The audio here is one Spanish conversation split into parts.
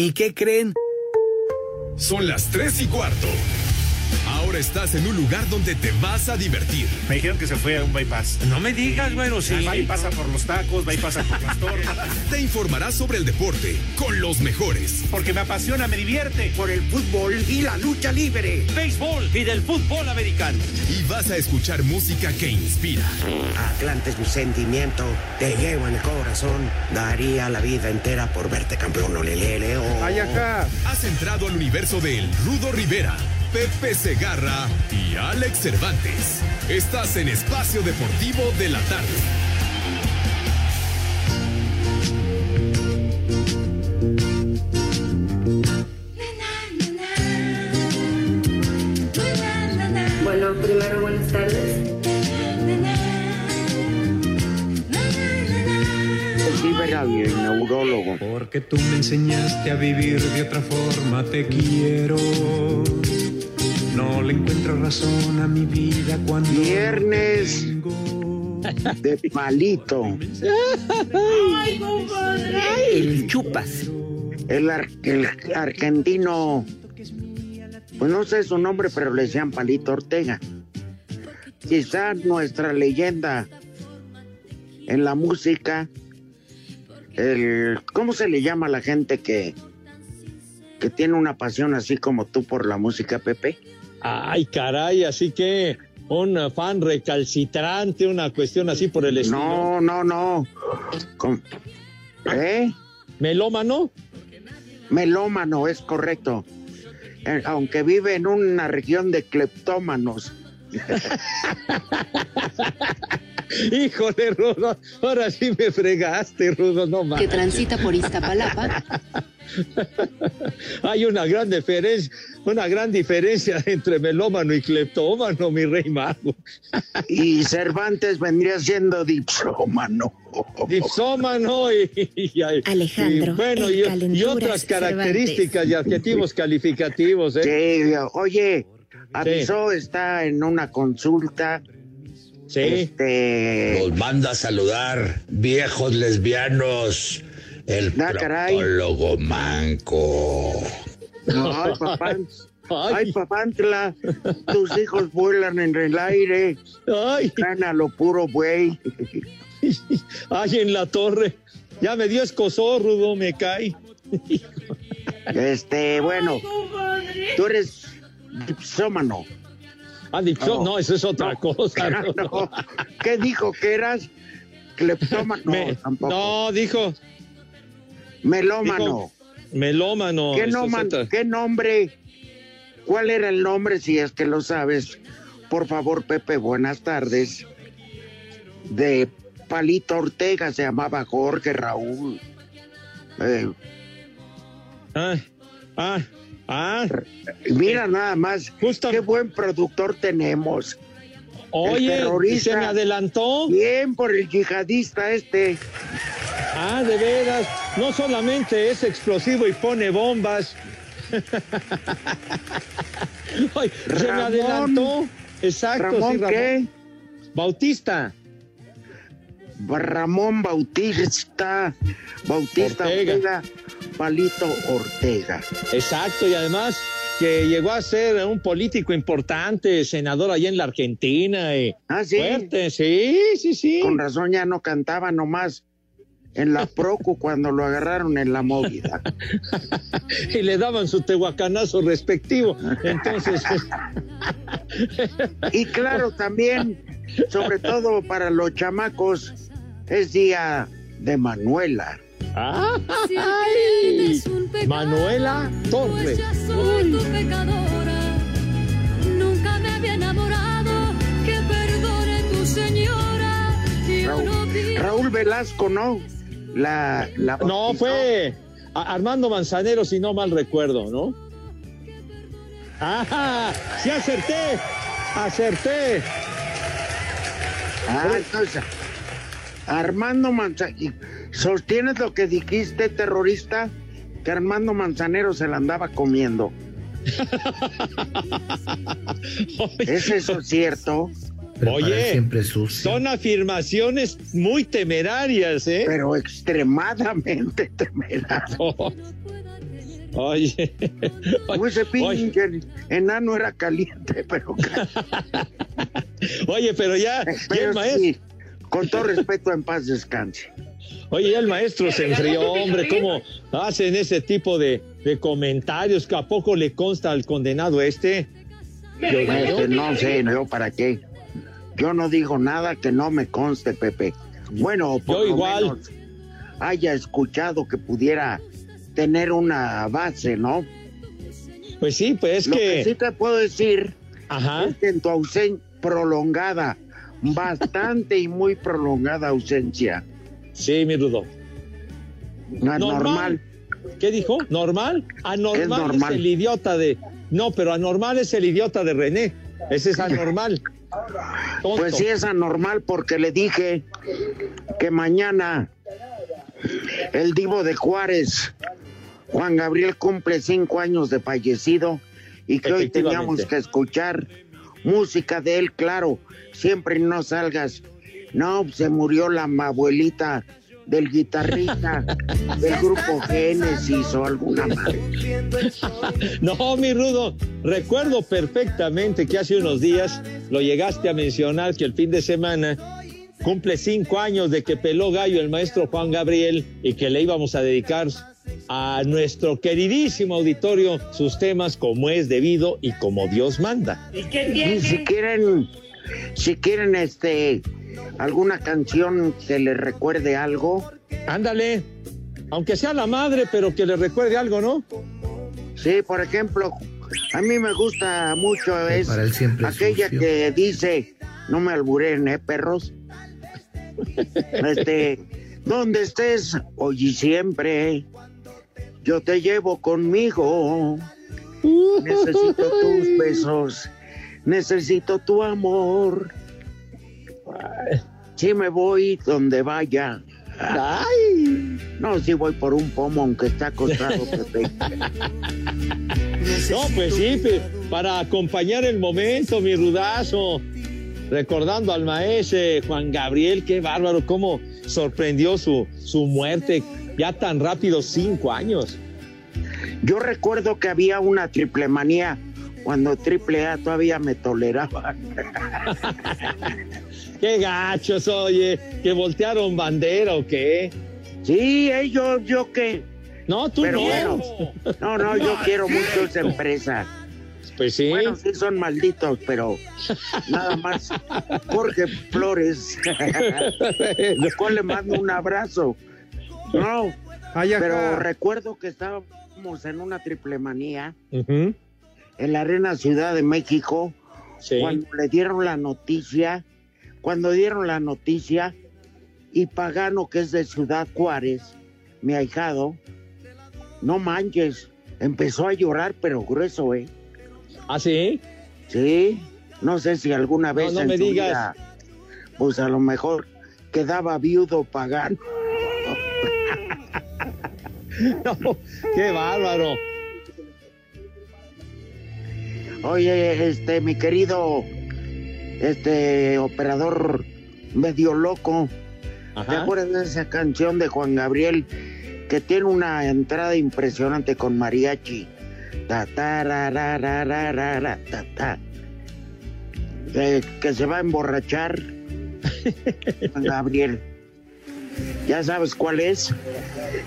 ¿Y qué creen? Son las tres y cuarto. Ahora estás en un lugar donde te vas a divertir. Me dijeron que se fue a un bypass. No me digas, bueno, sí. Va y pasa por los tacos, va y pasa por las tortas. Te informarás sobre el deporte con los mejores. Porque me apasiona, me divierte. Por el fútbol y la lucha libre. Béisbol y del fútbol americano. Y vas a escuchar música que inspira. Atlante es mi sentimiento, te llevo en el corazón. Daría la vida entera por verte campeón, olelele. Oh. Ay, acá. Has entrado al universo de El Rudo Rivera, Pepe Segarra y Alex Cervantes. Estás en Espacio Deportivo de la Tarde. Bueno, primero buenas tardes. Vive el neurólogo. Porque tú me enseñaste a vivir de otra forma, te quiero. No le encuentro razón a mi vida cuando. Viernes tengo. de palito. El chupas. El, ar- el argentino, pues no sé su nombre, pero le decían Palito Ortega. Quizás nuestra leyenda en la música, el, ¿cómo se le llama a la gente que, que tiene una pasión así como tú por la música, Pepe? Ay, caray, así que un fan recalcitrante, una cuestión así por el estilo. No, no, no. ¿Eh? ¿Melómano? Melómano, es correcto. Eh, Aunque vive en una región de cleptómanos. Híjole, Rudo, ahora sí me fregaste, Rudo, no que más. transita por Iztapalapa, Hay una gran diferencia, una gran diferencia entre melómano y cleptómano, mi rey mago. Y Cervantes vendría siendo dipsómano. Dipsómano y, y- y- Alejandro, y, bueno, y, otras características y adjetivos calificativos, ¿eh? Sí, oye, avisó, está en una consulta. Sí. Este. Los manda a saludar, viejos lesbianos, el Ah, caray. proctólogo manco. Ay, papá. Ay. Ay, papantla, tus hijos vuelan en el aire, Ay, gana lo puro buey. ay, en la torre. Ya me dio escosor, Rudo, me cae. Este, bueno, tú eres dipsómano. Ah, dipsó- No. eso es otra cosa. No. ¿Qué dijo que eras? Cleptómano. Me- tampoco. no, dijo Melómano. melómano. ¿Qué, noman- ¿Qué nombre? ¿Cuál era el nombre, si es que lo sabes? Por favor, Pepe, buenas tardes. De Palito Ortega se llamaba Jorge Raúl. Eh, Ah, ah, ah. mira nada más, Justo- qué buen productor tenemos. Oye, terrorista. se me adelantó. Bien por el yihadista este. Ah, de veras. No solamente es explosivo y pone bombas. Ay, se me Ramón. adelantó. Exacto, Ramón, sí, Ramón. ¿qué? Bautista. Ramón Bautista. Bautista Ortega. Ortega. Palito Ortega. Exacto, y además que llegó a ser un político importante, senador allá en la Argentina. Y Ah, sí. Fuerte, sí, sí, sí. Con razón ya no cantaba nomás en la Procu cuando lo agarraron en la movida. Y le daban su tehuacanazo respectivo. Entonces, Y claro, también, sobre todo para los chamacos, es día de Manuela. ¡ay! Manuela Torres. soy tu pecadora. Nunca me había enamorado. Que perdone tu señora. Raúl, Raúl Velasco, ¿no? La, la No, fue Armando Manzanero, si no mal recuerdo, ¿no? ¡Ajá! ¡Sí acerté! ¡Acerté! Ah, entonces, Armando Manzanero. ¿Sostienes lo que dijiste, terrorista? Que Armando Manzanero se la andaba comiendo. ¿Es eso cierto? Oye, siempre sucio. son afirmaciones muy temerarias, ¿eh? Pero extremadamente temeral. Oh, Oye, Como ese pinche enano era caliente, pero oye, pero ya, el maestro, sí, con todo respeto, en paz descanse. oye, ya el maestro se enfrió, hombre, ¿cómo hacen ese tipo de, de comentarios? ¿Que a poco le consta al condenado este? Mío. Este, no sé, yo para qué. Yo no digo nada que no me conste, Pepe. Bueno, por Yo lo igual. menos haya escuchado que pudiera tener una base, ¿no? Pues sí, pues es Lo que que, sí te puedo decir ajá, es que en tu ausencia prolongada, bastante y muy prolongada ausencia, sí, mi Rudo. no es normal. ¿Qué dijo? ¿Normal? Anormal es, normal. el idiota de. No, pero anormal es el idiota de René. Ese es anormal. Pues sí es anormal porque le dije que mañana el divo de Juárez, Juan Gabriel, cumple cinco años de fallecido y que hoy teníamos que escuchar música de él, claro, siempre no salgas. No, se murió la abuelita del guitarrista del grupo Génesis o alguna madre. No, mi Rudo, recuerdo perfectamente que hace unos días lo llegaste a mencionar que el fin de semana cumple cinco años de que peló gallo el maestro Juan Gabriel y que le íbamos a dedicar a nuestro queridísimo auditorio sus temas como es debido y como Dios manda. Y si quieren, si quieren este alguna canción que les recuerde algo, Ándale, aunque sea la madre, pero que le recuerde algo, ¿no? sí, por ejemplo, a mí me gusta mucho es aquella sucio. que dice, no me alburen, eh, perros. Este, donde estés, hoy y siempre, yo te llevo conmigo. Necesito tus besos, necesito tu amor. Si me voy donde vaya. Ay. No, si voy por un pomo, aunque está acostado. No, pues sí, para acompañar el momento, mi rudazo. Recordando al maestro Juan Gabriel, qué bárbaro, cómo sorprendió su, su muerte ya tan rápido, cinco años. Yo recuerdo que había una triple manía cuando triple A todavía me toleraba. Qué gachos, oye, que voltearon bandera o qué. Sí, ellos, yo qué. No, tú Pero no. bueno, no, no, yo quiero mucho esa empresa. Pues sí. Bueno, sí son malditos, pero nada más. Jorge Flores. ¿A cuál le mando un abrazo? No, Ay, pero recuerdo que estábamos en una triple manía Ujú, en la Arena Ciudad de México sí. cuando le dieron la noticia, cuando dieron la noticia y Pagano, que es de Ciudad Juárez, mi ahijado, no manches, empezó a llorar, pero grueso, ¿eh? ¿Ah, sí? Sí, no sé si alguna vez no en me su digas. vida, pues a lo mejor quedaba viudo Pagano. No, qué bárbaro. Oye, este, mi querido, este, operador medio loco, ¿Te Ajá. acuerdas de esa canción de Juan Gabriel que tiene una entrada impresionante con mariachi? Ta, ta, ra, ra, ra, ra, ra, ra, ta, ta. Que, que se va a emborrachar Juan Gabriel. ¿Ya sabes cuál es?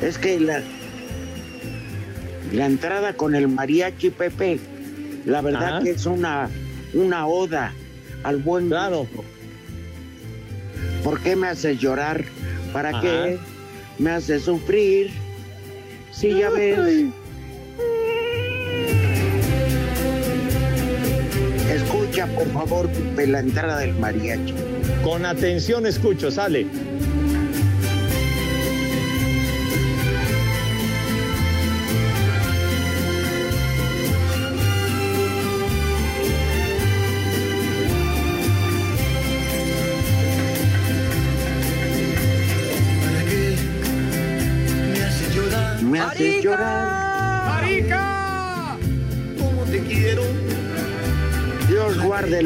Es que la, la entrada con el mariachi Pepe, la verdad Ajá. que es una, una oda al buen Claro. gusto. ¿Por qué me haces llorar? ¿Para Ajá. qué me haces sufrir? Si ya ves. Escucha, por favor, la entrada del mariachi. Con atención escucho, sale.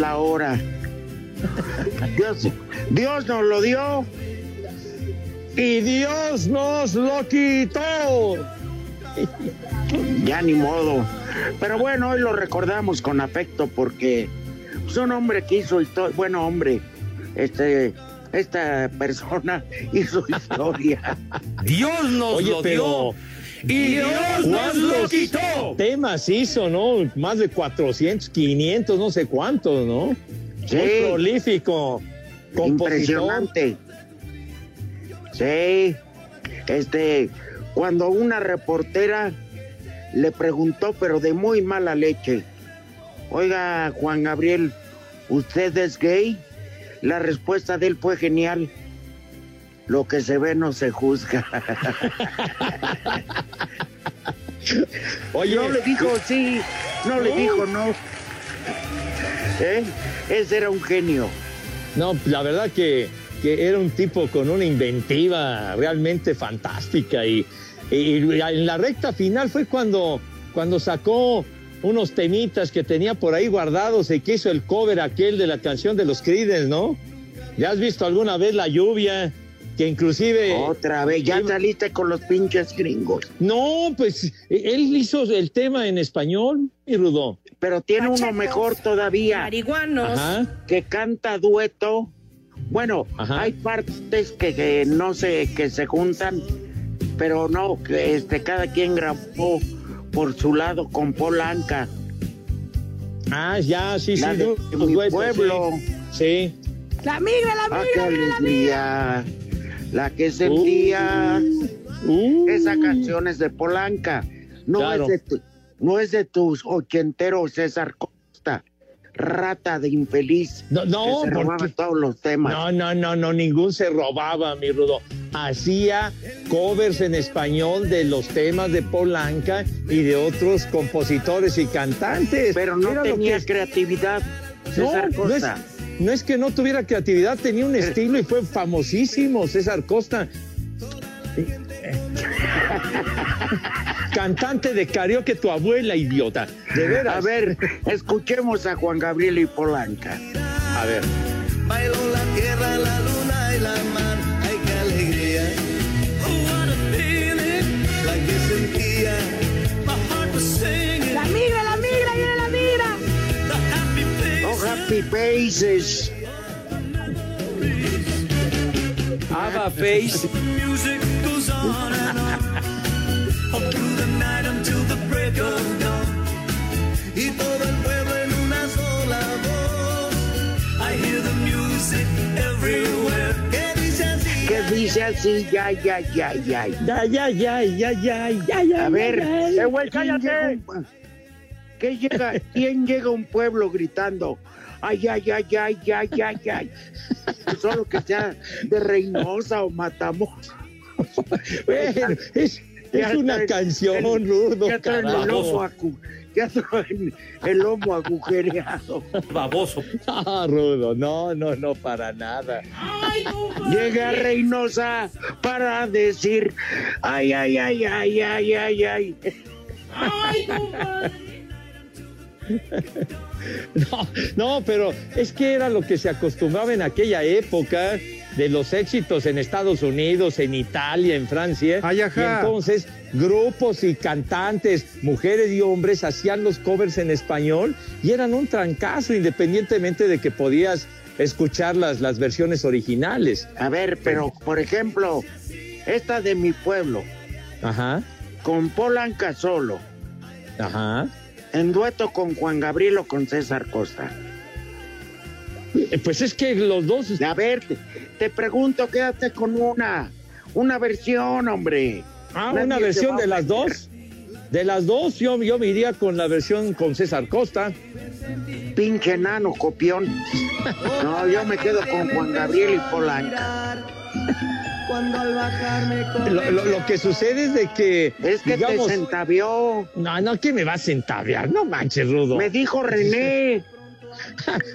La hora. Dios, Dios nos lo dio. Y Dios nos lo quitó. Ya ni modo. Pero bueno, hoy lo recordamos con afecto porque es un hombre que hizo historia. Bueno, hombre, este, esta persona hizo historia. Dios nos Oye, lo pero- dio y Dios nos lo ¿Cuántos quitó. temas hizo, no? Más de 400, 500, no sé cuántos, ¿no? Sí. Muy prolífico. Compositor. Impresionante. Sí. Este, cuando una reportera le preguntó, pero de muy mala leche, oiga, Juan Gabriel, ¿usted es gay? La respuesta de él fue genial. Lo que se ve no se juzga. Oye, no le dijo sí, no le dijo no. ¿Eh? Ese era un genio. No, la verdad que, que era un tipo con una inventiva realmente fantástica y, y- y en la recta final fue cuando, cuando sacó unos temitas que tenía por ahí guardados y que hizo el cover aquel de la canción de los Creedence, ¿no? ¿Ya has visto alguna vez la lluvia? Que inclusive... Otra vez, ya saliste con los pinches gringos. No, pues él hizo el tema en español, mi Rudo. Pero tiene uno mejor todavía. Marihuanos. Ajá. que canta dueto. Bueno, Ajá. hay partes que, que no sé, que se juntan, pero no, que este, cada quien grabó por su lado con Polanca. Ah, ya, sí, La sí. de mi pueblo. Sí. sí. La migra, la migra, la migra, la migra. alegría, la que sentía. Uh, Esa canción es de Polanca. No, Claro. es de tu- no es de tus ochenteros César Costa, rata de infeliz. No, no, que se ¿por robaba qué? todos los temas. No, no, no, no, ningún se robaba, mi Rudo. Hacía covers en español de los temas de Polanca y de otros compositores y cantantes. pero no Era tenía que- creatividad. No, César no es, Costa. No es que no tuviera creatividad, tenía un estilo y fue famosísimo, César Costa. Cantante de karaoke tu abuela, idiota. De veras. A ver, escuchemos a Juan Gabriel y Polanca. A ver. Break of dawn. Y todo el pueblo en una sola voz. I hear the music everywhere. Que dice así. Que dice así, ya, ya, ya, ya. Ya, ya, ya, ya, ya, ya, ya. A ver, ya, ya. güey, ¿quién llega, un- ¿qué llega, ¿quién llega a un pueblo gritando? Ay, ay, ay, ay, ay, ay, ay. Solo que sea de Reynosa o Matamos. Bueno, es, una traen canción, el- Rudo. Ya traen el lomo, acu- ya traen el lomo agujereado. Baboso. Ah, Rudo, no, no, no, para nada. Llega Reynosa para decir, ay, ay, ay, ay, ay, ay, ay. No, no, pero es que era lo que se acostumbraba en aquella época de los éxitos en Estados Unidos, en Italia, en Francia. Ay, ajá. Y entonces grupos y cantantes, mujeres y hombres, hacían los covers en español y eran un trancazo, independientemente de que podías escuchar las, las versiones originales. A ver, pero por ejemplo, esta de mi pueblo, Ajá, con Polanca solo, ajá. En dueto con Juan Gabriel o con César Costa. Eh, Pues es que los dos. A ver, te, te pregunto, quédate con una, una versión, hombre. Ah, Nadie una versión de las dos. De las dos, yo, yo me iría con la versión con César Costa. Pinche enano, copión. No, yo me quedo con Juan Gabriel y Polanca. Cuando al bajarme con Lo, lo- lo que sucede es de que. Es que digamos, te centavió. No, no, ¿qué me vas a entabear? No manches, Rudo. Me dijo René.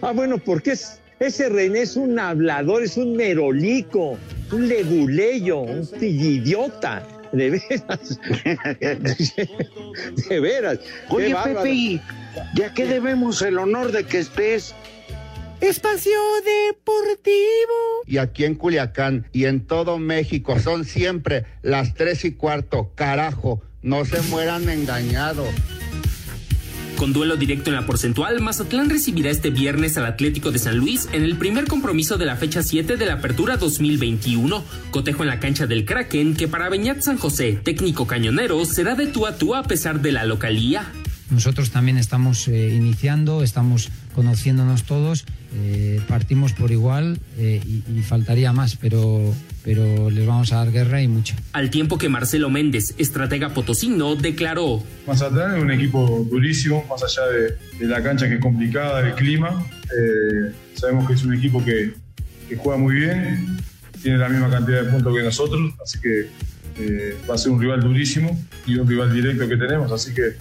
Ah, bueno, porque es, ese René es un hablador, es un merolico, un leguleyo, un idiota. De veras. De veras. Qué Oye. Pepe, ya que debemos el honor de que estés. Espacio Deportivo. y aquí en Culiacán y en todo México son siempre las tres y cuarto. Carajo, No se mueran engañados. Con duelo directo en la porcentual, Mazatlán recibirá este viernes al Atlético de San Luis en el primer compromiso de la fecha 7 de la Apertura 2021. Cotejo en la cancha del Kraken, que para Beñat San José, técnico cañonero, será de tú a tú a pesar de la localía. Nosotros también estamos eh, iniciando, estamos conociéndonos todos, eh, partimos por igual eh, y, y faltaría más, pero, pero les vamos a dar guerra y mucho. Al tiempo que Marcelo Méndez, estratega potosino, declaró. Mazatlán es un equipo durísimo, más allá de, de la cancha que es complicada, del clima. Eh, sabemos que es un equipo que, que, juega muy bien, tiene la misma cantidad de puntos que nosotros, así que eh, va a ser un rival durísimo y un rival directo que tenemos, así que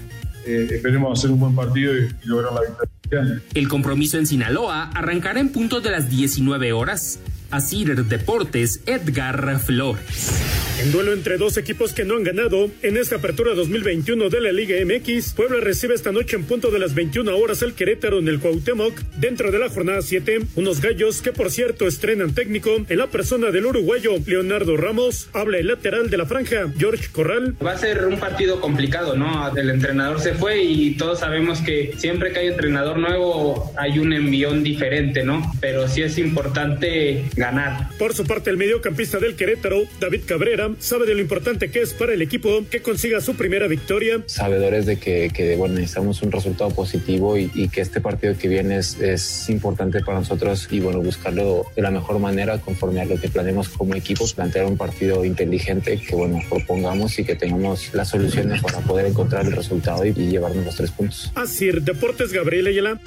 eh, esperemos hacer un buen partido y, y lograr la victoria. El compromiso en Sinaloa arrancará en punto de las 19 horas. Asir Deportes, Edgar Flores. En duelo entre dos equipos que no han ganado, en esta apertura 2021 de la Liga MX, Puebla recibe esta noche en punto de las 21 horas al Querétaro en el Cuauhtémoc, dentro de la jornada 7, unos gallos que por cierto estrenan técnico en la persona del uruguayo Leonardo Ramos, habla el lateral de la franja, George Corral. Va a ser un partido complicado, ¿no? El entrenador se fue y todos sabemos que siempre que hay entrenador nuevo hay un envión diferente, ¿no? Pero sí es importante ganar. Por su parte, el mediocampista del Querétaro, David Cabrera, sabe de lo importante que es para el equipo que consiga su primera victoria. Sabedores de que, que bueno, necesitamos un resultado positivo y, y, que este partido que viene es, es importante para nosotros y bueno, buscarlo de la mejor manera conforme a lo que planeemos como equipo, plantear un partido inteligente que bueno, propongamos y que tengamos las soluciones para poder encontrar el resultado y, y llevarnos los tres puntos. Así, Deportes Gabriel Ayala.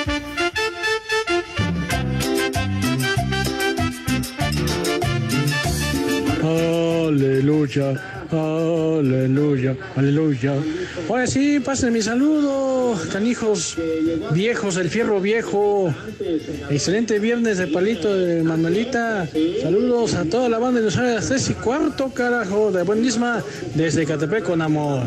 Aleluya, aleluya, aleluya. Ahora sí, pasen mi saludo, canijos viejos, el fierro viejo. Excelente viernes de palito de Manuelita. Saludos a toda la banda de los áreas 3 y cuarto, carajo, de buenísima, desde Catepec con amor.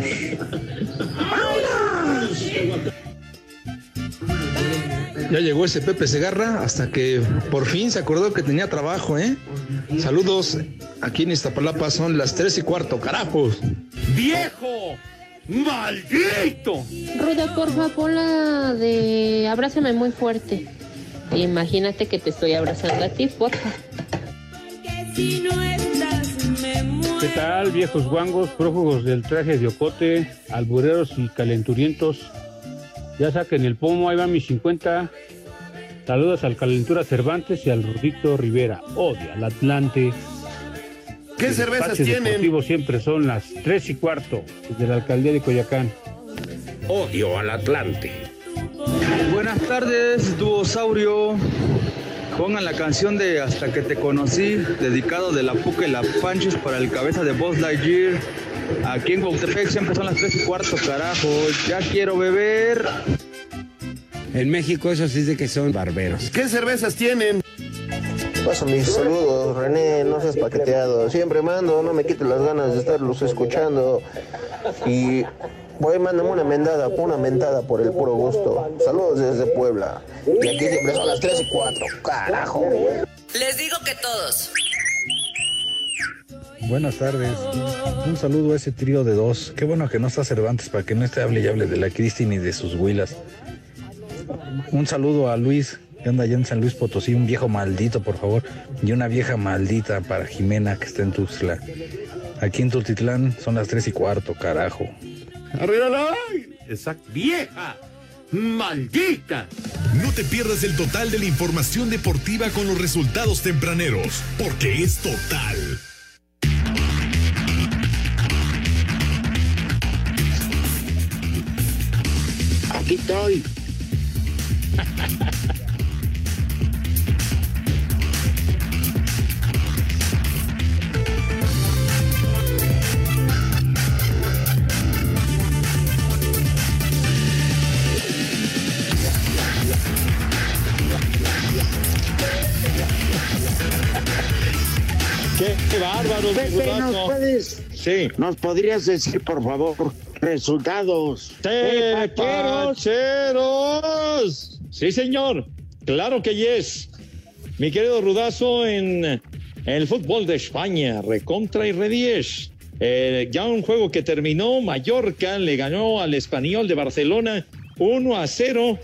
Ya llegó ese Pepe Segarra hasta que por fin se acordó que tenía trabajo, ¿eh? Saludos, aquí en Iztapalapa son las tres y cuarto, carajos. ¡Viejo! ¡Maldito! Ruda, porfa, ponla de abrázame muy fuerte. Imagínate que te estoy abrazando a ti, porfa. ¿Qué tal, viejos guangos, prófugos del traje de ocote, albureros y calenturientos? Ya saquen el pomo, ahí va mis 50. Saludos al Calentura Cervantes y al Rudito Rivera. Odia al Atlante. ¿Qué Los cervezas tienen? siempre son las 3 y cuarto, desde la alcaldía de Coyacán. Odio al Atlante. Buenas tardes, Duosaurio. Pongan la canción de Hasta que te conocí, dedicado de la Puca y la Panchos para el cabeza de Buzz Lightyear. Aquí en Cuautepec siempre son las 3 y cuarto, carajo. Ya quiero beber. En México eso sí es de que son barberos. ¿Qué cervezas tienen? Paso mis saludos, René, no seas paqueteado. Siempre mando, no me quites las ganas de estarlos escuchando. Y voy, mándame una mendada, una mentada por el puro gusto. Saludos desde Puebla. Y aquí siempre son las 3 y 4, carajo. Les digo que todos. Buenas tardes. Un saludo a ese trío de dos. Qué bueno que no está Cervantes para que no esté hable y hable de la Cristi ni de sus huilas. Un saludo a Luis, que anda allá en San Luis Potosí, un viejo maldito, por favor. Y una vieja maldita para Jimena, que está en Tuxtla. Aquí en Tultitlán son las tres y cuarto, carajo. ¡Arréglala! Exacto. ¡Vieja! ¡Maldita! No te pierdas el total de la información deportiva con los resultados tempraneros, porque es total. Aquí estoy. Qué, qué bárbaro, Pepe, ¿nos puedes? Sí. ¿Nos podrías decir, por favor, resultados? ¡Tepacheros! Sí, señor. Claro que yes. Mi querido Rudazo en el fútbol de España, recontra y redies. eh, ya un juego que terminó, Mallorca le ganó al español de Barcelona 1 a 0.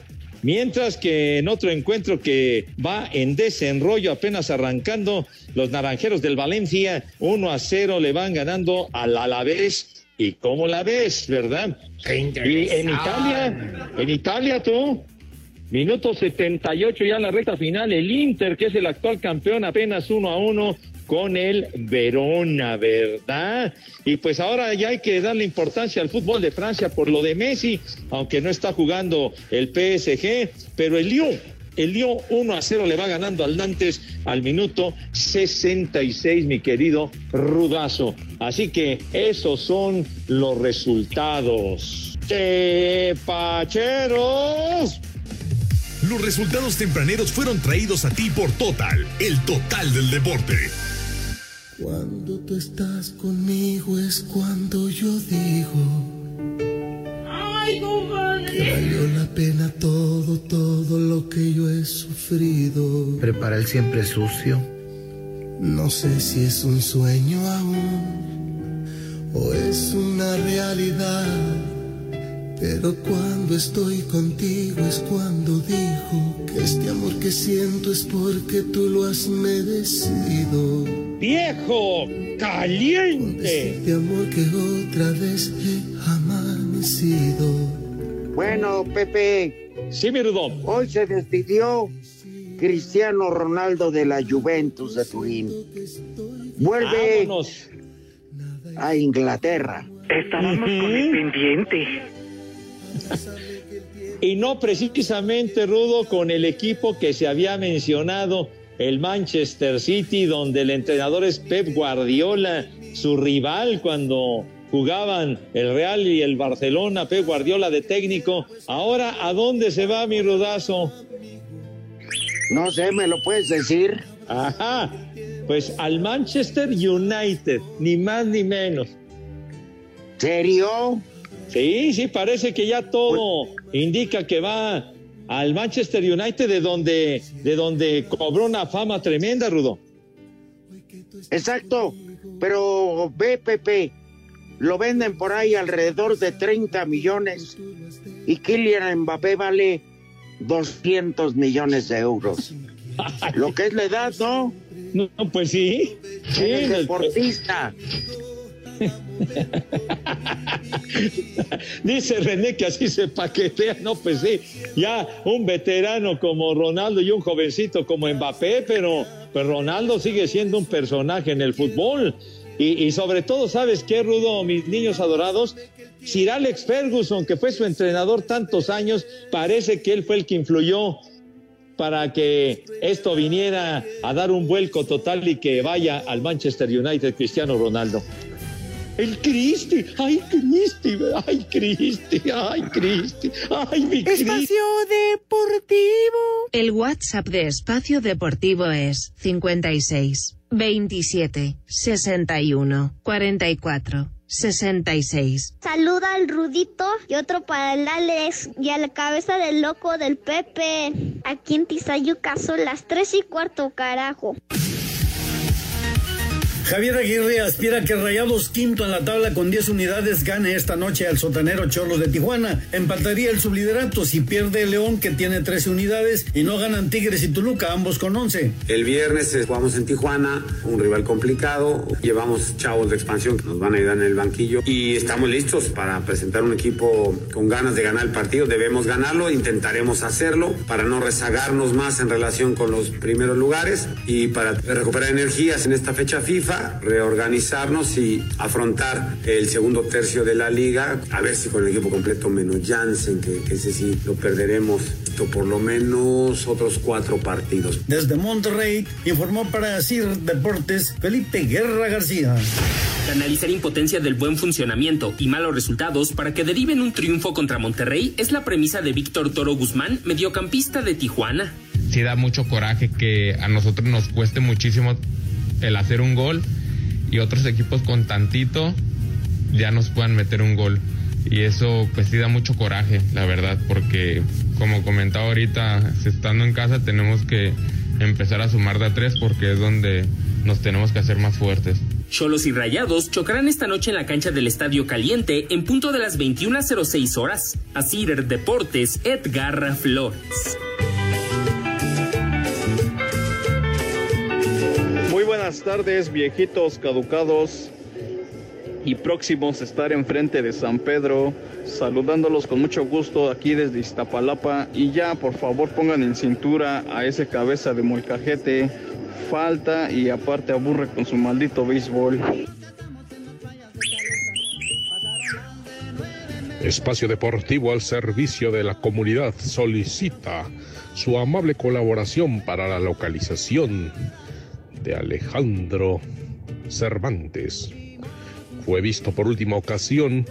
Mientras que en otro encuentro que va en desenrollo, apenas arrancando, los naranjeros del Valencia 1 a 0 le van ganando al Alavés. ¿Y cómo la ves, verdad? y en Italia, en Italia tú, minuto 78 ya en la recta final, el Inter, que es el actual campeón, apenas 1 a 1 con el Verona, ¿verdad? Y pues ahora ya hay que darle importancia al fútbol de Francia por lo de Messi, aunque no está jugando el PSG, pero el Lyon, el Lyon 1 a 0 le va ganando al Nantes al minuto 66, mi querido Rudazo. Así que esos son los resultados. ¡Pacheros! Los resultados tempraneros fueron traídos a ti por Total, el total del deporte. Cuando tú estás conmigo es cuando yo digo Ay, compadre. Que valió la pena todo, todo lo que yo he sufrido. Prepara el siempre sucio. No sé si es un sueño aún o es una realidad. Pero cuando estoy contigo es cuando digo que este amor que siento es porque tú lo has merecido. ¡Viejo! ¡Caliente! Este amor que otra vez he amanecido. Bueno, Pepe. Sí, mi Rudolf. Hoy se despidió Cristiano Ronaldo de la Juventus de Turín. Vuelve Vámonos. a Inglaterra. Estábamos con el pendiente. Y no precisamente, Rudo, con el equipo que se había mencionado, el Manchester City, donde el entrenador es Pep Guardiola, su rival cuando jugaban el Real y el Barcelona, Pep Guardiola de técnico. Ahora, ¿a dónde se va mi rudazo? No sé, ¿me lo puedes decir? Ajá, pues al Manchester United, ni más ni menos. ¿Serio? Sí, sí, parece que ya todo indica que va al Manchester United de donde, de donde cobró una fama tremenda, Rudo. Exacto, pero ve, Pepe, lo venden por ahí alrededor de 30 millones y Kylian Mbappé vale 200 millones de euros. Lo que es la edad, ¿no? No, pues sí. Sí, Eres el- deportista. Dice René que así se paquetea, no, pues sí, ya un veterano como Ronaldo y un jovencito como Mbappé, pero pues Ronaldo sigue siendo un personaje en el fútbol. Y, y sobre todo, ¿sabes qué, Rudo, mis niños adorados? Sir Alex Ferguson, que fue su entrenador tantos años, parece que él fue el que influyó para que esto viniera a dar un vuelco total y que vaya al Manchester United Cristiano Ronaldo. El Cristi, ay Cristi, ay Cristi, ay Cristi, ay mi Cristi. Deportivo. El WhatsApp de Espacio Deportivo es 56 27 61 44 66. Saluda al Rudito y otro para el Alex y a la cabeza del loco del Pepe. Aquí en Tizayuca son las tres y cuarto, carajo. Javier Aguirre aspira a que Rayados quinto en la tabla con 10 unidades gane esta noche al sotanero Cholos de Tijuana. Empataría el subliderato si pierde León que tiene 13 unidades y no ganan Tigres y Toluca, ambos con 11. El viernes jugamos en Tijuana, un rival complicado. Llevamos chavos de expansión que nos van a ayudar en el banquillo y estamos listos para presentar un equipo con ganas de ganar el partido. Debemos ganarlo, intentaremos hacerlo para no rezagarnos más en relación con los primeros lugares y para recuperar energías en esta fecha FIFA, reorganizarnos y afrontar el segundo tercio de la liga. A ver si con el equipo completo menos Jansen, que, que ese sí lo perderemos esto por lo menos otros cuatro partidos. Desde Monterrey informó para CIR Deportes Felipe Guerra García. Canalizar impotencia del buen funcionamiento y malos resultados para que deriven un triunfo contra Monterrey es la premisa de Víctor Toro Guzmán, mediocampista de Tijuana. sí da mucho coraje que a nosotros nos cueste muchísimo el hacer un gol y otros equipos con tantito ya nos puedan meter un gol. Y eso pues sí da mucho coraje, la verdad, porque como comentaba ahorita, estando en casa tenemos que empezar a sumar de a tres porque es donde nos tenemos que hacer más fuertes. Cholos y Rayados chocarán esta noche en la cancha del Estadio Caliente en punto de las 21.06 horas. Asir Deportes, Edgar Flores. Buenas tardes, viejitos caducados y próximos a estar enfrente de San Pedro, saludándolos con mucho gusto aquí desde Iztapalapa y ya por favor pongan en cintura a ese cabeza de molcajete, falta y aparte aburre con su maldito béisbol. Espacio Deportivo al servicio de la comunidad solicita su amable colaboración para la localización de Alejandro Cervantes. Fue visto por última ocasión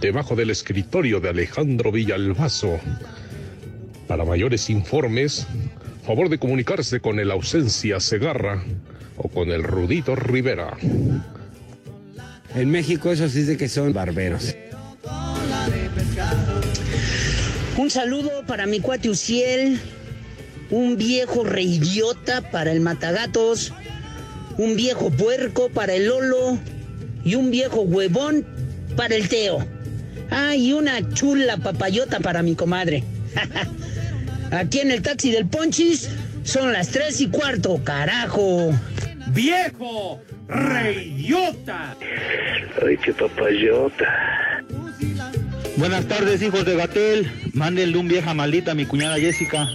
debajo del escritorio de Alejandro Villalbazo. Para mayores informes, favor de comunicarse con el ausencia Segarra o con el Rudito Rivera. En México eso sí de que son barberos. Un saludo para mi cuate Uciel, un viejo reidiota para el Matagatos, un viejo puerco para el Lolo y un viejo huevón para el Teo. Ah, y una chula papayota para mi comadre. Aquí en el taxi del Ponchis son las tres y cuarto, carajo. ¡Viejo! ¡Reyota! Ay, qué papayota. Buenas tardes, hijos de Gatel. Mándenle un vieja maldita a mi cuñada Jessica.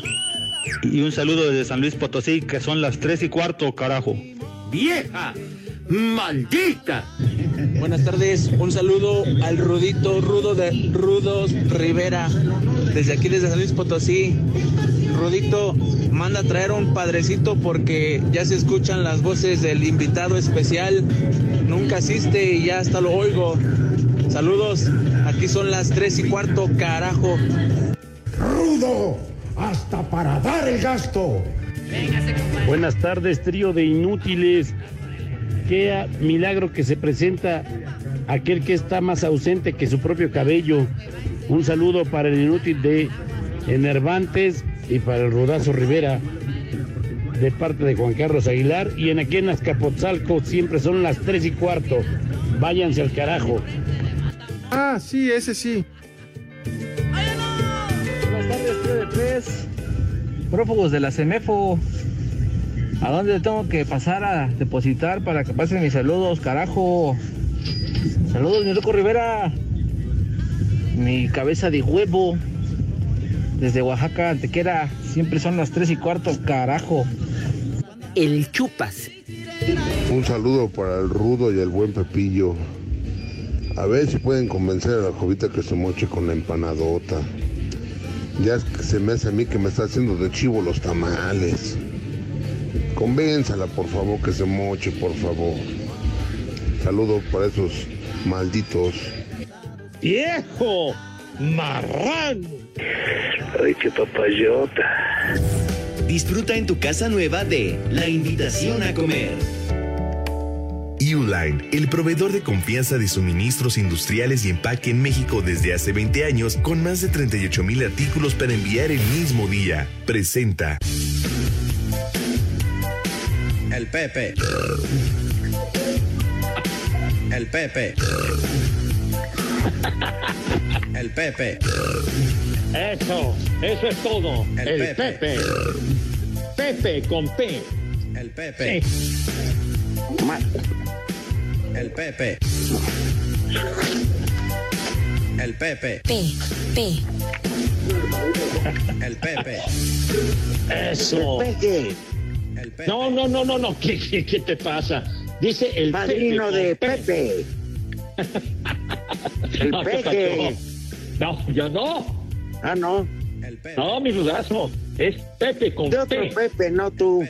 Y un saludo desde San Luis Potosí, que son las tres y cuarto, carajo. ¡Vieja! ¡Maldita! Buenas tardes, un saludo al Rudito Rudo de Rudos Rivera, desde aquí desde San Luis Potosí. Rudito, manda a traer un padrecito porque ya se escuchan las voces del invitado especial. Nunca asiste y ya hasta lo oigo. Saludos, aquí son las tres y cuarto, carajo. ¡Rudo! ¡Hasta para dar el gasto! Buenas tardes, trío de inútiles. Qué milagro que se presenta aquel que está más ausente que su propio cabello. Un saludo para el inútil de Enervantes y para el Rodazo Rivera de parte de Juan Carlos Aguilar. Y en aquí en Azcapotzalco siempre son las tres y cuarto. Váyanse al carajo. Ah, sí, ese sí. Buenas tardes, tío de tres. Prófugos de la CEMEFO. ¿A dónde tengo que pasar a depositar para que pasen mis saludos, carajo? Saludos, mi Loco Rivera. Mi cabeza de huevo. Desde Oaxaca, Antequera. Siempre son las tres y cuarto, carajo. El chupas. Un saludo para el rudo y el buen Pepillo. A ver si pueden convencer a la jovita que se moche con la empanadota. Ya es que se me hace a mí que me está haciendo de chivo los tamales. Convénzala, por favor, que se moche, por favor. Saludo para esos malditos. ¡Viejo! ¡Marrano! Ay, qué papayota. Disfruta en tu casa nueva de La Invitación a Comer. Uline, el proveedor de confianza de suministros industriales y empaque en México desde hace 20 años, con más de 38 mil artículos para enviar el mismo día, presenta. El Pepe. El Pepe. El Pepe. Eso, eso es todo. El El, Pepe. Pepe. Pepe con P. El Pepe. El Pepe. El Pepe. P, P. El Pepe. Eso. El Pepe. No, no, no, no, no. ¿Qué, qué, qué te pasa? Dice el Padrino Pepe de. Pepe. El No, ¿qué peje. pasó? No, yo no. Ah, no. No, mi rudazo. Es Pepe con De otro P. Pepe, no tú.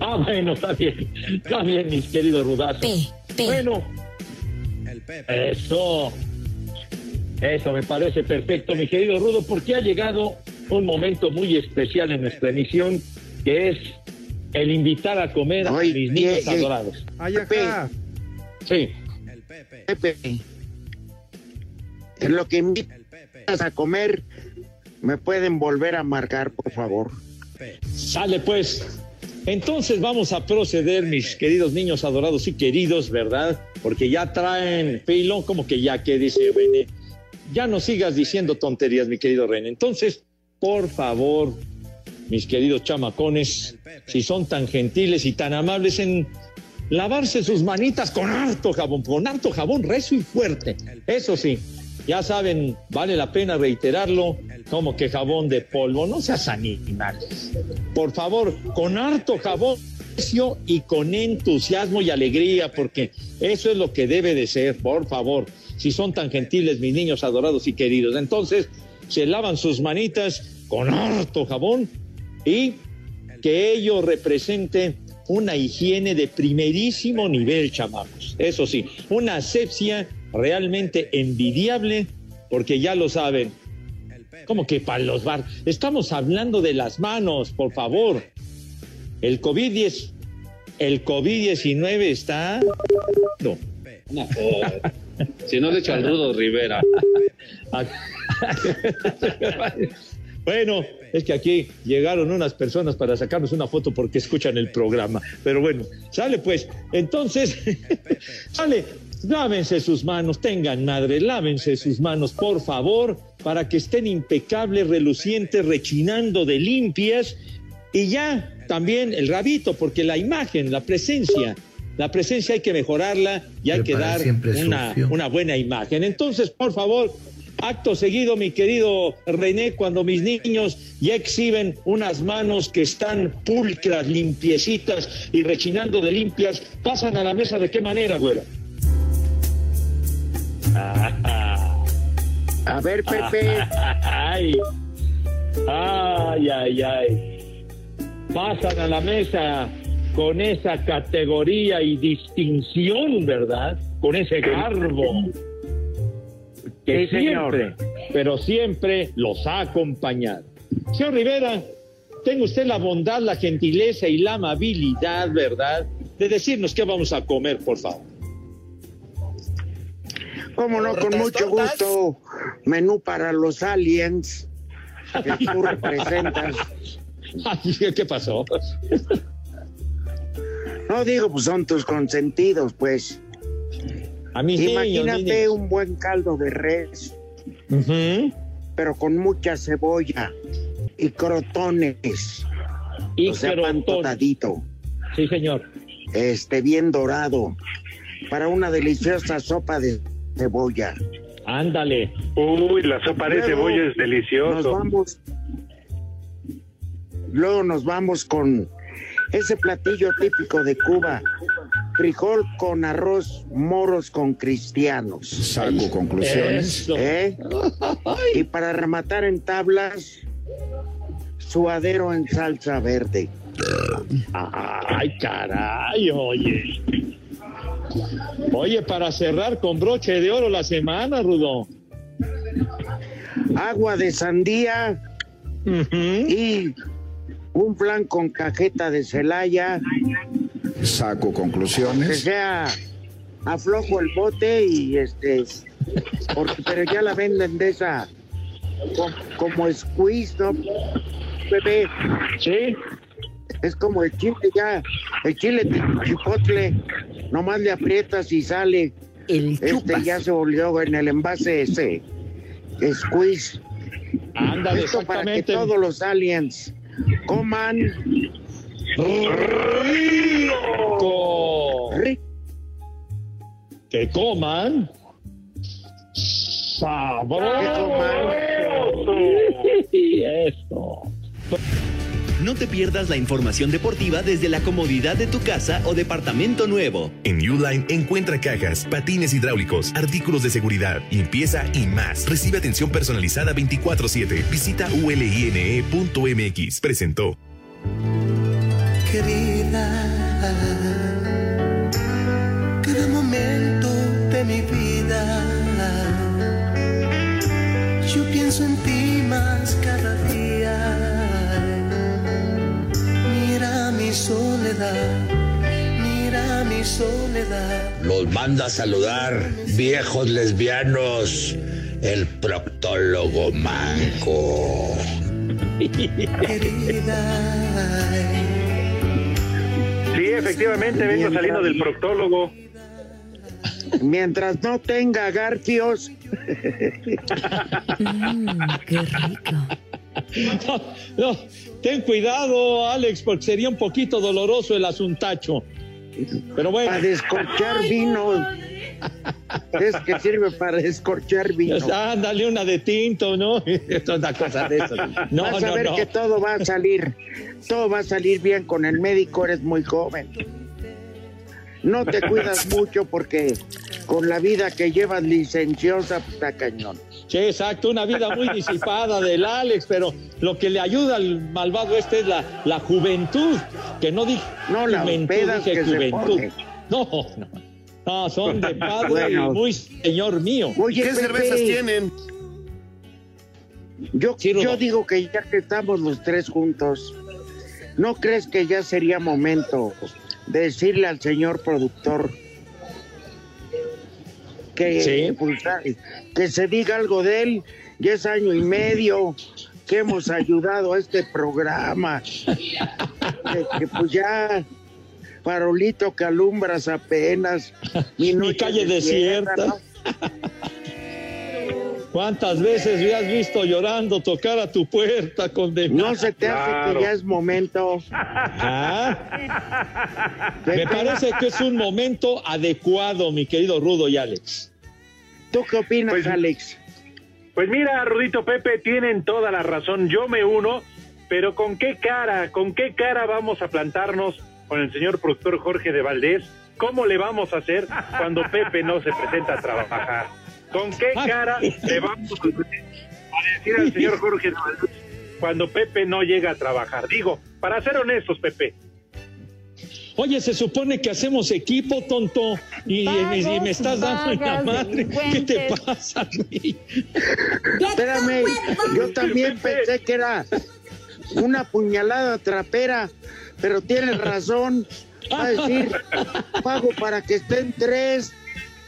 Ah, bueno, está bien. Está bien, mis queridos rudazos. P, P. Bueno, El Pepe. eso. Eso me parece perfecto, mi querido Rudo, porque ha llegado un momento muy especial en nuestra emisión, que es el invitar a comer a Ay, mis niños ye- ye- adorados. Ay, ajá. Sí. Pepe. En lo que invitas a comer, me pueden volver a marcar, por favor. Sale pues. Entonces vamos a proceder, mis queridos niños adorados y queridos, ¿verdad? Porque ya traen filo, como que ya que dice René. Ya no sigas diciendo tonterías, mi querido René. Entonces, por favor, mis queridos chamacones, si son tan gentiles y tan amables en lavarse sus manitas con harto jabón, con harto jabón recio y fuerte. Eso sí, ya saben, vale la pena reiterarlo, como que jabón de polvo, no seas animales. Por favor, con harto jabón y con entusiasmo y alegría, porque eso es lo que debe de ser, por favor. Si son tan gentiles, mis niños adorados y queridos, entonces se lavan sus manitas con harto jabón y que ello represente una higiene de primerísimo nivel, chamacos. Eso sí, una asepsia realmente envidiable, porque ya lo saben. Como que para los bar. Estamos hablando de las manos, por favor. El COVID-10, el COVID-19 está. No. Si no le echo al Rudo Rivera. Bueno, es que aquí llegaron unas personas para sacarnos una foto porque escuchan el programa. Pero bueno, sale pues. Entonces, sale, lávense sus manos, tengan madre, lávense sus manos, por favor, para que estén impecables, relucientes, rechinando de limpias. Y ya también el rabito, porque la imagen, la presencia, la presencia hay que mejorarla y hay que dar una, una buena imagen. Entonces, por favor, Acto seguido, mi querido René, cuando mis niños ya exhiben unas manos que están pulcras, limpiecitas y rechinando de limpias, pasan a la mesa de qué manera, güera. A ver, Pepe. Ay, ay, ay, ay. Pasan a la mesa con esa categoría y distinción, ¿verdad? Con ese garbo que siempre, pero siempre los ha acompañado. Señor Rivera, tenga usted la bondad, la gentileza y la amabilidad, ¿verdad?, de decirnos qué vamos a comer, por favor. Cómo no, con mucho gusto. Menú para los aliens que tú representas. ¿Qué pasó? No digo, pues son tus consentidos, pues. A mis Imagínate un buen caldo de res, pero con mucha cebolla y crotones. Y o sea, Sí, señor. Este, bien dorado. Para una deliciosa sopa de cebolla. Ándale. Uy, la sopa de cebolla es deliciosa. Nos vamos. Luego nos vamos con ese platillo típico de Cuba, frijol con arroz, moros con cristianos. Saco conclusiones. ¿Eh? Y para rematar en tablas, suadero en salsa verde. Ay, caray, oye. Oye, para cerrar con broche de oro la semana, Rudo. Agua de sandía y un plan con cajeta de Celaya. Saco conclusiones. Que sea aflojo el bote y este, porque, pero ya la venden de esa como, squeeze, ¿no? Bebé. Sí. Es como el chile ya, el chile chipotle, nomás le aprietas y sale. El este ya se volvió en el envase ese squeeze. Ándale, Esto para que todos los aliens coman rico. rico. Que coman sabroso. Eso. No te pierdas la información deportiva desde la comodidad de tu casa o departamento nuevo. En Uline encuentra cajas, patines hidráulicos, artículos de seguridad, limpieza y más. Recibe atención personalizada 24/7. Visita uline.mx. Presentó. Querida, soledad, mira mi soledad. Los manda a saludar, viejos lesbianos, el proctólogo manco. Querida, Sí, efectivamente, vengo saliendo del proctólogo. Mientras no tenga garfios. Mm, qué rico. No, no, ten cuidado, Alex, porque sería un poquito doloroso el asuntacho. Pero bueno. Para descorchar vino. Es que sirve para descorchar vino. Ándale una de tinto, ¿no? Es una cosa de eso. No, Vas a no, ver no. que todo va a salir. Todo va a salir bien con el médico, eres muy joven. No te cuidas mucho porque con la vida que llevas licenciosa, pues, está cañón. Sí, exacto, una vida muy disipada del Alex, pero lo que le ayuda al malvado este es la, la juventud, que no dije No, las juventud, dije que se juventud. No, no, no, son de padre Bueno. y muy señor mío. Oye, ¿Qué Pepe, cervezas tienen? Yo, Sí, yo digo que ya que estamos los tres juntos, ¿no crees que ya sería momento de decirle al señor productor que, Sí. pues, que se diga algo de él? Ya es año y medio que hemos ayudado a este programa. Que, que, pues ya, farolito que alumbras apenas. Mi, calle desierta. ¿Cuántas veces me has visto llorando tocar a tu puerta, condenado? No se te hace Claro. que ya es momento. Ah, me parece que es un momento adecuado, mi querido Rudo y Alex. ¿Tú qué opinas, Pues- Alex? Pues mira, Rudito Pepe, tienen toda la razón. Yo me uno, pero ¿con qué cara? ¿Con qué cara vamos a plantarnos con el señor productor Jorge de Valdés? ¿Cómo le vamos a hacer cuando Pepe no se presenta a trabajar? ¿Con qué cara le vamos a decir al señor Jorge cuando Pepe no llega a trabajar? Digo, para ser honestos, Pepe, Oye, se supone que hacemos equipo, tonto, y, me estás dando en la madre. ¿Qué te pasa, güey? Espérame, yo también pensé que era una puñalada trapera, pero tienes razón. Va a decir, pago para que estén tres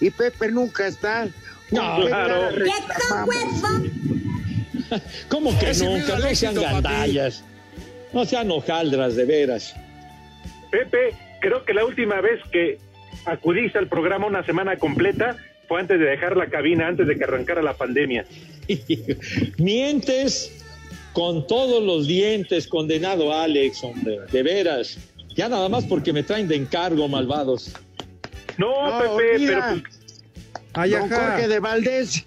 y Pepe nunca está. No, ¿Con qué claro. ¿Cómo que nunca? No sean gandallas. No sean hojaldras, de veras. Pepe, creo que la última vez que acudiste al programa una semana completa fue antes de dejar la cabina, antes de que arrancara la pandemia. Mientes con todos los dientes, condenado Alex, hombre, de veras. Ya nada más porque me traen de encargo, malvados. No, No, Pepe, pero pues, Ay, Don ajá. Jorge de Valdés,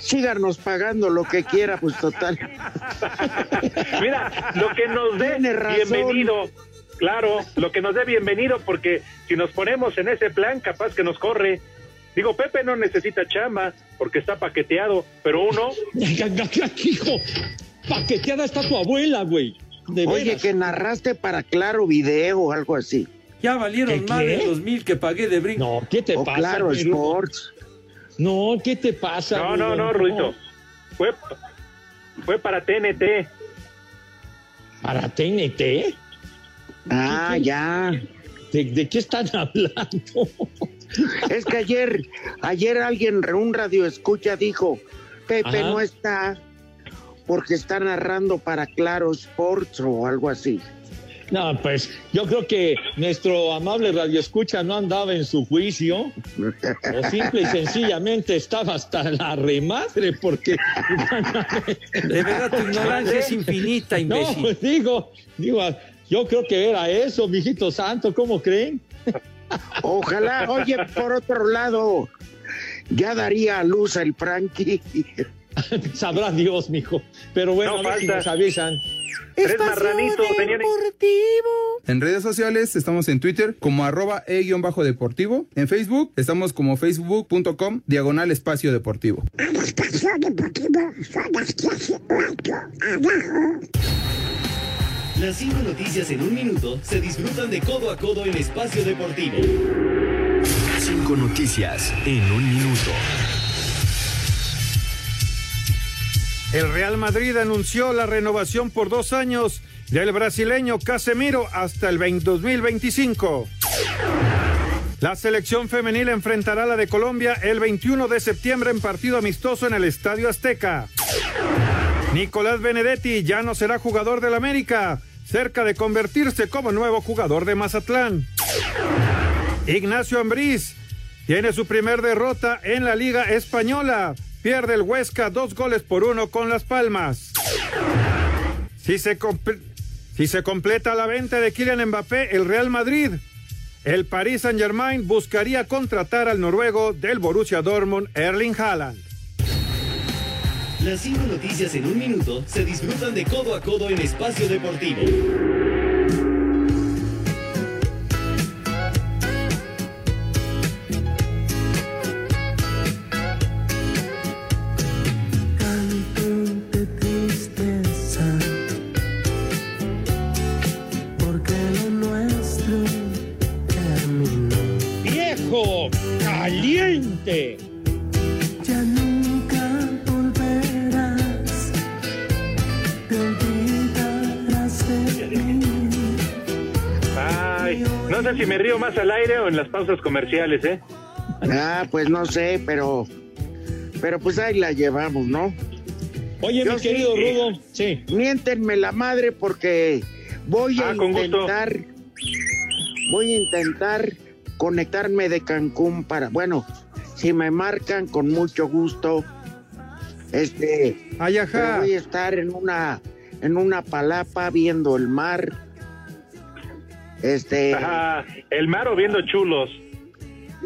síganos pagando lo que quiera, pues total. mira, lo que nos dé bienvenido. Claro, lo que nos dé bienvenido, porque si nos ponemos en ese plan, capaz que nos corre. Digo, Pepe no necesita chamba porque está paqueteado, pero uno, Hijo, paqueteada está tu abuela, güey. De Oye, veras. que narraste para Claro Video o algo así. Ya valieron ¿Qué, más qué? de los mil que pagué de brinco. No, ¿qué te O pasa? Claro? Sports. No, ¿qué te pasa? no, no, Rudo? no, Rudito, fue, fue para TNT. ¿Para TNT? Ah, ¿Qué? ya. ¿De, de qué están hablando? Es que ayer, ayer alguien, un radio escucha, dijo, Pepe Ajá. no está porque está narrando para Claro Sports o algo así. No, pues yo creo que nuestro amable radioescucha no andaba en su juicio, o simple y sencillamente estaba hasta la remadre, porque. De verdad, tu ignorancia es infinita, No, imbécil. pues digo, digo, yo creo que era eso, mijito santo, ¿cómo creen? Ojalá, oye, por otro lado, ya daría a luz el Frankie. Sabrá Dios, mijo. Pero bueno, No a ver si nos avisan. Tres marranitos venían en- En redes sociales estamos en Twitter como arroba e-deportivo. En Facebook estamos como facebook.com diagonal espacio deportivo. Las cinco noticias en un minuto se disfrutan de codo a codo en espacio deportivo. Cinco noticias en un minuto. El Real Madrid anunció la renovación por dos años del brasileño Casemiro hasta el 20 2025. La selección femenil enfrentará a la de Colombia el 21 de septiembre en partido amistoso en el Estadio Azteca. Nicolás Benedetti ya no será jugador del América, cerca de convertirse como nuevo jugador de Mazatlán. Ignacio Ambriz tiene su primer derrota en la Liga Española. Pierde el Huesca dos goles por uno con Las Palmas. Si se, si se completa la venta de Kylian Mbappé, el Real Madrid, el Paris Saint-Germain buscaría contratar al noruego del Borussia Dortmund, Erling Haaland. Las cinco noticias en un minuto se disfrutan de codo a codo en Espacio Deportivo. Me río más al aire o en las pausas comerciales, ¿eh? Ah, pues no sé, pero. Pero pues ahí la llevamos, ¿no? Oye, Yo mi sí, querido eh, Rudo, sí. Miéntenme la madre porque voy a Ah, intentar. Voy a intentar conectarme de Cancún para. Bueno, si me marcan con mucho gusto. Este. Ay, ajá. pero voy a estar en una. En una palapa viendo el mar. Este. Ajá, el mar o viendo chulos.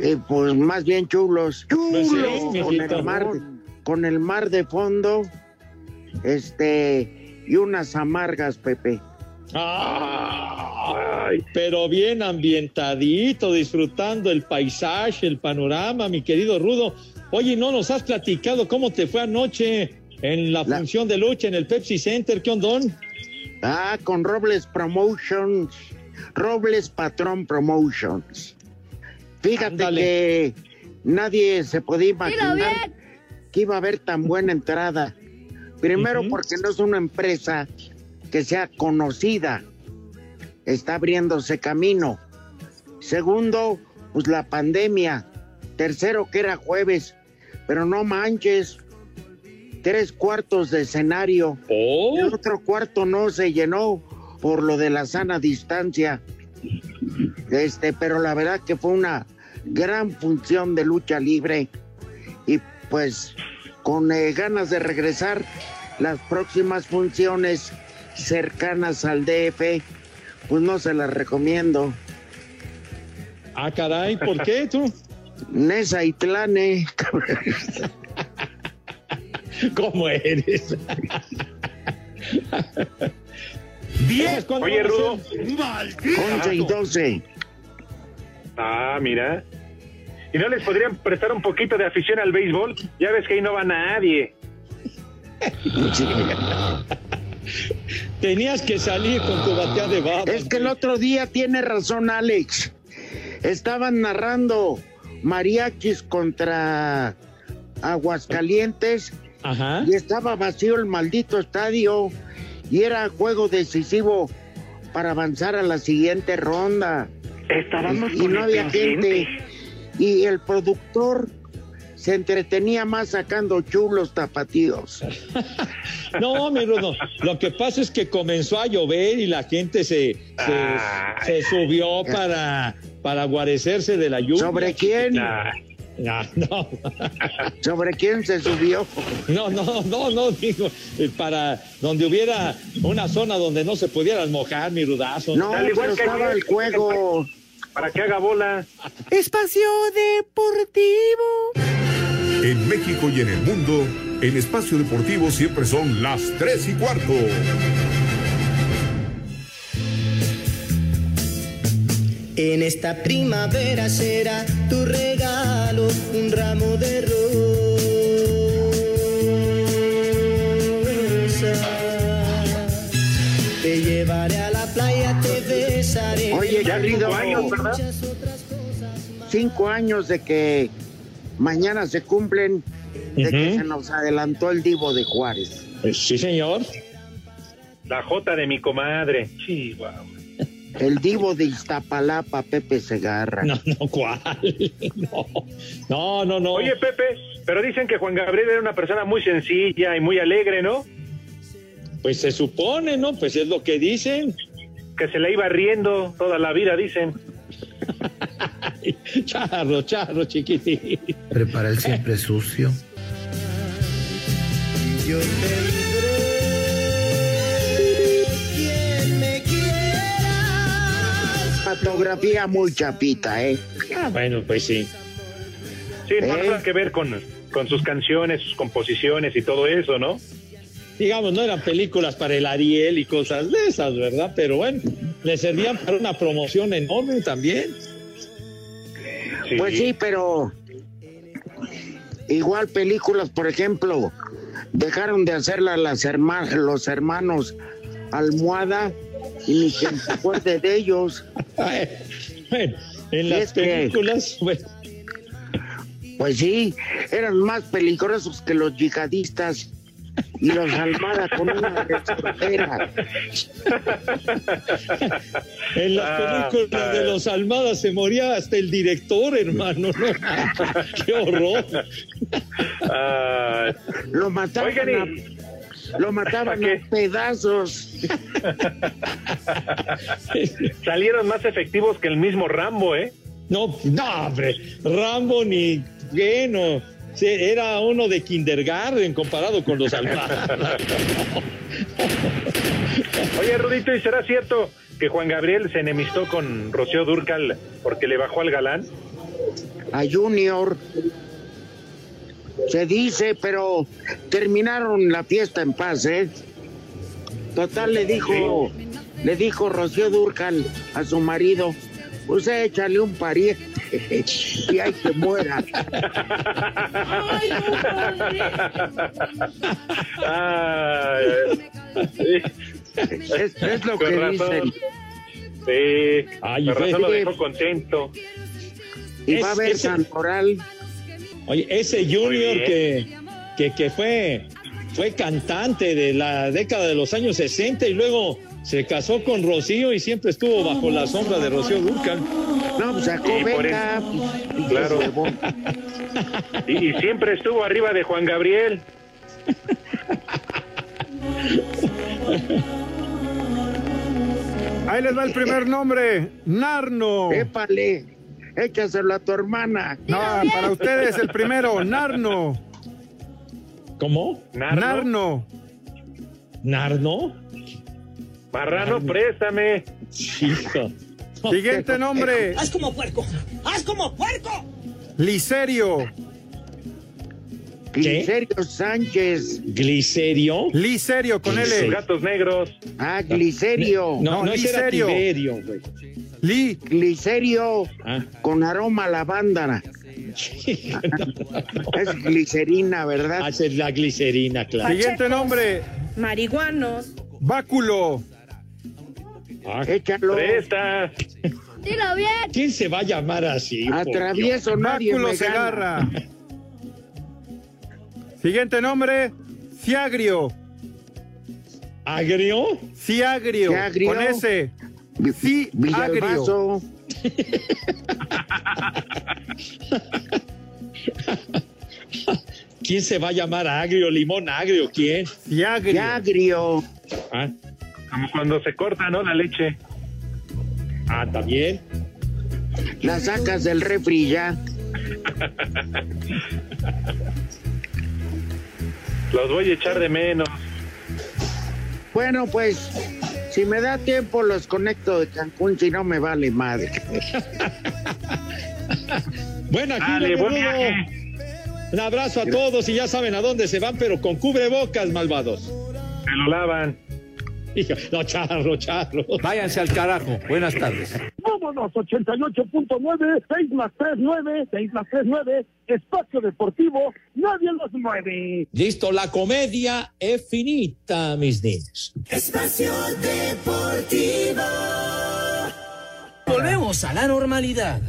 Eh, pues más bien chulos. Sí, Chulos. con el mar, con el mar de fondo. Este. Y unas amargas, Pepe. Ay, pero bien ambientadito, disfrutando el paisaje, el panorama, mi querido Rudo. Oye, ¿no nos has platicado cómo te fue anoche en la, La- función de lucha en el Pepsi Center? ¿Qué ondón? Ah, con Robles Promotions. Robles Patrón Promotions. Fíjate Ándale. que nadie se podía imaginar que iba a haber tan buena entrada. Primero porque no es una empresa que sea conocida. Está abriéndose camino. Segundo, pues la pandemia. Tercero, que era jueves. Pero no manches. Tres cuartos de escenario. Oh, El otro cuarto no se llenó por lo de la sana distancia. Este, pero la verdad que fue una gran función de lucha libre y pues con eh, ganas de regresar las próximas funciones cercanas al DF, pues no se las recomiendo. ah, caray, ¿por qué tú? Nesa y Tlane, ¿Cómo eres? Bien. ¿Cuándo Oye, Rudo. ser? 11 y 12. Ah, mira. ¿Y no les podrían prestar un poquito de afición al béisbol? Ya ves que ahí no va nadie. Tenías que salir con tu batea de babas. Es que el otro día tiene razón Alex. Estaban narrando mariachis contra Aguascalientes Ajá. y estaba vacío el maldito estadio y era juego decisivo para avanzar a la siguiente ronda. Estábamos y con no había gente. Y el productor se entretenía más sacando chulos tapatíos. No, mi Rudo, lo que pasa es que comenzó a llover y la gente se, se, subió para, para guarecerse de la lluvia. ¿Sobre quién? No, no, ¿Sobre quién se subió? no, no, no, no, digo, para donde hubiera una zona donde no se pudieran mojar, mi rudazo. No, Al igual que estaba el juego. para que haga bola. Espacio Deportivo. En México y en el mundo, en Espacio Deportivo siempre son las 3 y cuarto. En esta primavera será tu regalo un ramo de rosas. Te llevaré a la playa, te besaré. Oye, Ya cinco años, ¿verdad? cinco años de que mañana se cumplen de que se nos adelantó el divo de Juárez. Eh, Sí, señor. La jota de mi comadre. Chihuahua. El divo de Iztapalapa, Pepe Segarra. No, no, ¿cuál? No, no, no. no. Oye, Pepe, pero dicen que Juan Gabriel era una persona muy sencilla y muy alegre, ¿no? Pues se supone, ¿no? Pues es lo que dicen. Que se le iba riendo toda la vida, dicen. charro, charro, chiquitín. Prepara el siempre sucio. Yo Fotografía muy chapita, ¿eh? Ah, bueno, pues sí. Sí, no ¿Eh? nada que ver con, con sus canciones, sus composiciones y todo eso, ¿no? Digamos, no eran películas para el Ariel y cosas de esas, ¿verdad? Pero bueno, le servían para una promoción enorme también. Pues sí, pero igual películas, por ejemplo, dejaron de hacerlas las herma- los hermanos Almohada y ni quien se acuerde de ellos. Bueno, en las que- películas, bueno, Pues sí, eran más peligrosos que los yihadistas y los Almada con una resortera. en las Ah, películas ah. de los Almadas se moría hasta el director, hermano, ¿no? ¡Qué horror! Ah, Lo mataban Oigan, y- a, lo mataban a pedazos. salieron más efectivos que el mismo Rambo, ¿eh? No, no, hombre, Rambo ni qué, no. Era uno de kindergarten comparado con los Almadas. Oye, Rudito, ¿y será cierto que Juan Gabriel se enemistó con Rocío Durcal porque le bajó al galán? a Junior. Se dice, pero terminaron la fiesta en paz, ¿eh? Total le dijo, le dijo Rocío Durcal a su marido, pues échale un pariente y hay que muera. Ay, sí. Es, es lo Con que razón. dicen. Sí, Ay, con razón lo dejó contento. Y Es- va a haber Santoral. Oye, ese Junior que, que, que fue, fue cantante de la década de los años 60 y luego se casó con Rocío y siempre estuvo bajo la sombra de Rocío Durcal. No, pues sacó beca. y se Claro. Y, y siempre estuvo arriba de Juan Gabriel. Ahí les va el primer nombre. Narno. Épale, échaselo a tu hermana. No, para ustedes el primero. Narno. ¿Cómo? Narno. Narno. ¿Narno? Marrano, préstame. Hijo. Siguiente nombre. ¡Haz como puerco! ¡Haz como puerco! Liserio. Glicerio Sánchez. ¿Glicerio? Liserio con Los L. gatos negros. Ah, Glicerio. No, No, no, Liserio. Tiberio, güey. Li. Glicerio Ah. con aroma a lavanda. Es glicerina, ¿verdad? Hace la glicerina, claro. Siguiente nombre. Marihuanos. Báculo. Ah, Échalo. Presta. Dilo bien. ¿Quién se va a llamar así? Atravieso, nadie Báculo me gana. Segarra. Siguiente nombre. Ciagrio. ¿Agrio? Ciagrio. Ciagrio. Con S. Vi- Sí, Villalbazo. ¿Quién se va a llamar agrio? ¿Limón agrio? ¿Quién? Ciagrio. Yagrio. Ah, Como cuando se corta, ¿no? La leche. ah, también. La sacas del refri ya. Los voy a echar de menos. Bueno, pues, si me da tiempo los conecto de Cancún, si no me vale madre. Bueno, aquí Dale, le buen viaje. Un abrazo a todos y ya saben a dónde se van, pero con cubrebocas, malvados. Se lo lavan. No, charro, charro. Váyanse al carajo. Buenas tardes. Vámonos, 88.9, 6 más 3, 9, 6 más 3, 9, espacio deportivo, nadie los mueve. Listo, la comedia es finita, mis niños. Espacio Deportivo. Volvemos a la normalidad.